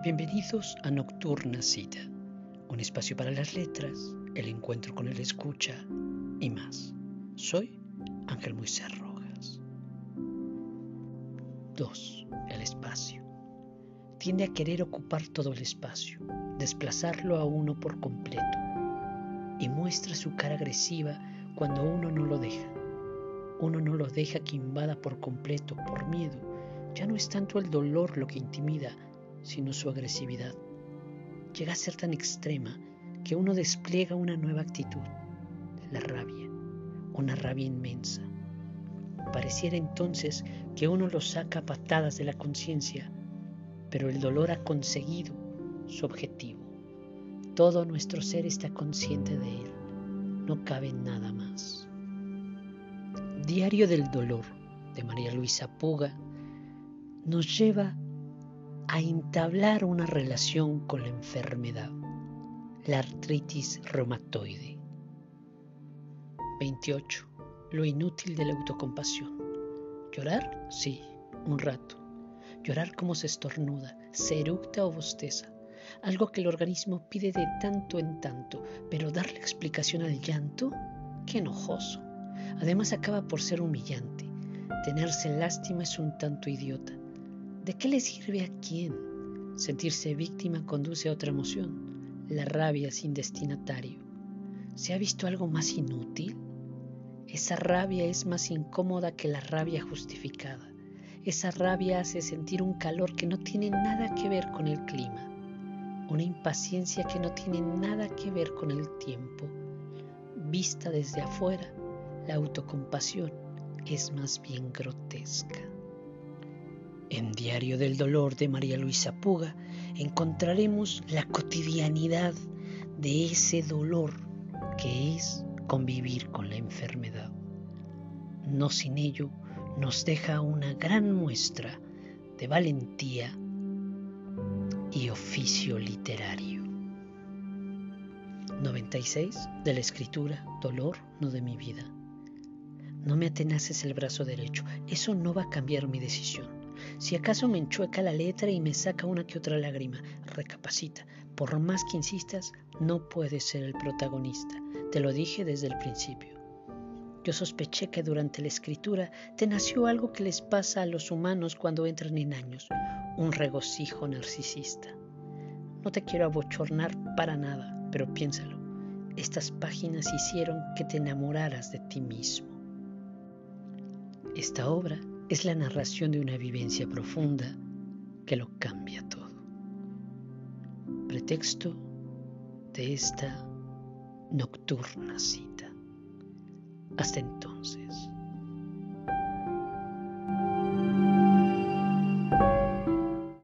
Bienvenidos a Nocturna Cita, un espacio para las letras, el encuentro con el escucha y más. Soy Ángel Moisés Rojas. 2. El espacio. Tiende a querer ocupar todo el espacio, desplazarlo a uno por completo, y muestra su cara agresiva cuando uno no lo deja. Uno no lo deja que invada por completo por miedo. Ya no es tanto el dolor lo que intimida, sino su agresividad. Llega a ser tan extrema que uno despliega una nueva actitud, la rabia, una rabia inmensa. Pareciera entonces que uno lo saca patadas de la conciencia, pero el dolor ha conseguido su objetivo. Todo nuestro ser está consciente de él, no cabe nada más. Diario del Dolor de María Luisa Puga nos lleva a entablar una relación con la enfermedad, la artritis reumatoide. 28. Lo inútil de la autocompasión. ¿Llorar? Sí, un rato. Llorar como se estornuda, se eructa o bosteza. Algo que el organismo pide de tanto en tanto, pero darle explicación al llanto, qué enojoso. Además acaba por ser humillante. Tenerse lástima es un tanto idiota. ¿De qué le sirve a quién? Sentirse víctima conduce a otra emoción, la rabia sin destinatario. ¿Se ha visto algo más inútil? Esa rabia es más incómoda que la rabia justificada. Esa rabia hace sentir un calor que no tiene nada que ver con el clima, una impaciencia que no tiene nada que ver con el tiempo. Vista desde afuera, la autocompasión es más bien grotesca. En Diario del Dolor de María Luisa Puga encontraremos la cotidianidad de ese dolor que es convivir con la enfermedad. No sin ello nos deja una gran muestra de valentía y oficio literario. 96 de la escritura Dolor no de mi vida. No me atenaces el brazo derecho, eso no va a cambiar mi decisión. Si acaso me enchueca la letra y me saca una que otra lágrima, recapacita. Por más que insistas, no puedes ser el protagonista. Te lo dije desde el principio. Yo sospeché que durante la escritura te nació algo que les pasa a los humanos cuando entran en años, un regocijo narcisista. No te quiero abochornar para nada, pero piénsalo. Estas páginas hicieron que te enamoraras de ti mismo. Esta obra es la narración de una vivencia profunda que lo cambia todo. Pretexto de esta nocturna cita. Hasta entonces.